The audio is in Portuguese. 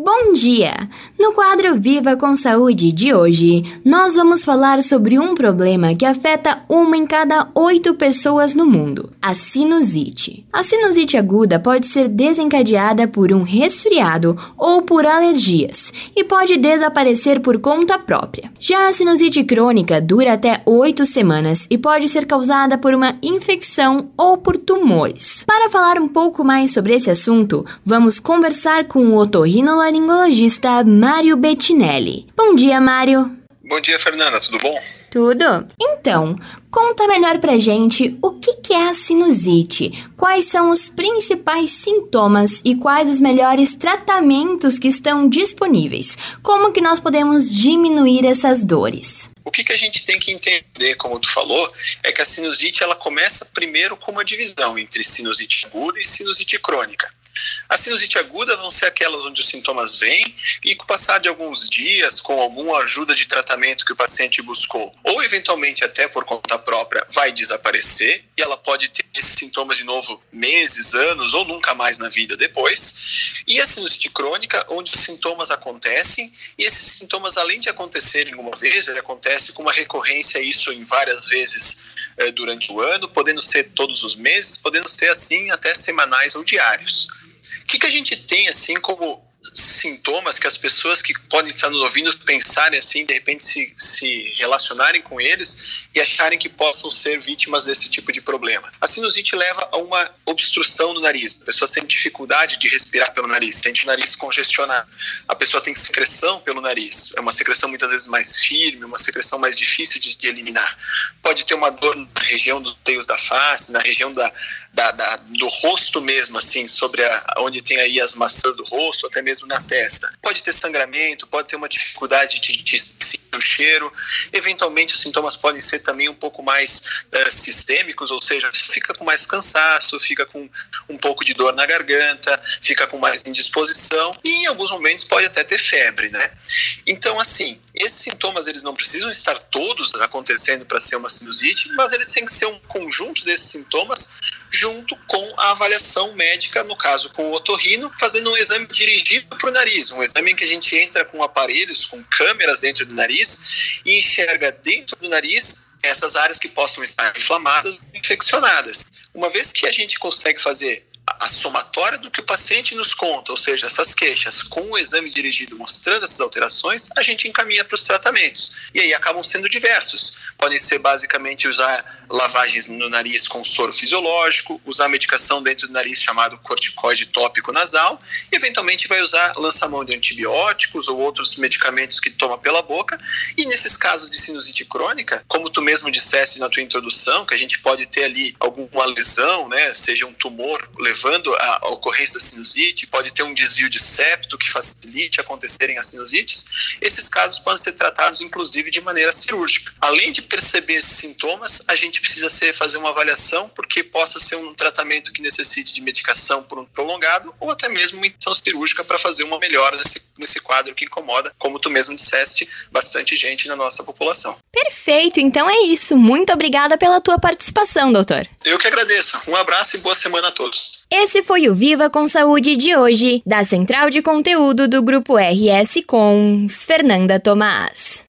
Bom dia! No quadro Viva com Saúde de hoje, nós vamos falar sobre um problema que afeta uma em cada oito pessoas no mundo: a sinusite. A sinusite aguda pode ser desencadeada por um resfriado ou por alergias e pode desaparecer por conta própria. Já a sinusite crônica dura até oito semanas e pode ser causada por uma infecção ou por tumores. Para falar um pouco mais sobre esse assunto, vamos conversar com o otorrinolaringologista laringologista Mário Bettinelli. Bom dia, Mário. Bom dia, Fernanda, tudo bom? Tudo. Então, conta melhor pra gente o que, que é a sinusite, quais são os principais sintomas e quais os melhores tratamentos que estão disponíveis. Como que nós podemos diminuir essas dores? O que, que a gente tem que entender, como tu falou, é que a sinusite ela começa primeiro com uma divisão entre sinusite aguda e sinusite crônica. A sinusite aguda vão ser aquelas onde os sintomas vêm e com o passar de alguns dias, com alguma ajuda de tratamento que o paciente buscou, ou eventualmente até por conta própria, vai desaparecer e ela pode ter esses sintomas de novo meses, anos ou nunca mais na vida depois. E a sinusite crônica, onde os sintomas acontecem e esses sintomas, além de acontecerem uma vez, ele acontece com uma recorrência, isso em várias vezes eh, durante o ano, podendo ser todos os meses, podendo ser assim até semanais ou diários. O que, que a gente tem assim como sintomas que as pessoas que podem estar nos ouvindo pensarem assim, de repente se, se relacionarem com eles e acharem que possam ser vítimas desse tipo de problema. A sinusite leva a uma obstrução no nariz. A pessoa sente dificuldade de respirar pelo nariz, sente o nariz congestionado. A pessoa tem secreção pelo nariz. É uma secreção muitas vezes mais firme, uma secreção mais difícil de, de eliminar. Pode ter uma dor na região dos teios da face, na região da, da, da do rosto mesmo, assim, sobre a, onde tem aí as maçãs do rosto, até mesmo na testa. Pode ter sangramento, pode ter uma dificuldade de, de sentir o cheiro. Eventualmente, os sintomas podem ser também um pouco mais uh, sistêmicos, ou seja, fica com mais cansaço, fica com um pouco de dor na garganta, fica com mais indisposição e em alguns momentos pode até ter febre, né? Então, assim, esses sintomas eles não precisam estar todos acontecendo para ser uma sinusite, mas eles têm que ser um conjunto desses sintomas junto com a avaliação médica, no caso com o otorrino, fazendo um exame dirigido para o nariz, um exame em que a gente entra com aparelhos, com câmeras dentro do nariz e enxerga dentro do nariz essas áreas que possam estar inflamadas, infeccionadas. Uma vez que a gente consegue fazer a somatória do que o paciente nos conta, ou seja, essas queixas, com o exame dirigido mostrando essas alterações, a gente encaminha para os tratamentos. E aí acabam sendo diversos. Podem ser basicamente usar lavagens no nariz com soro fisiológico, usar medicação dentro do nariz chamado corticoide tópico nasal, e eventualmente vai usar lançamão de antibióticos ou outros medicamentos que toma pela boca. E nesses casos de sinusite crônica, como tu mesmo disseste na tua introdução, que a gente pode ter ali alguma lesão, né, seja um tumor levando à ocorrência da sinusite, pode ter um desvio de septo que facilite acontecerem as sinusites. Esses casos podem ser tratados inclusive de maneira cirúrgica. Além de perceber esses sintomas, a gente precisa ser, fazer uma avaliação, porque possa ser um tratamento que necessite de medicação por um prolongado ou até mesmo uma intenção cirúrgica para fazer uma melhora nesse, nesse quadro que incomoda, como tu mesmo disseste, bastante gente na nossa população. Perfeito, então é isso. Muito obrigada pela tua participação, doutor. Eu que agradeço. Um abraço e boa semana a todos. Esse foi o Viva com Saúde de hoje, da Central de Conteúdo do Grupo RS com Fernanda Tomás.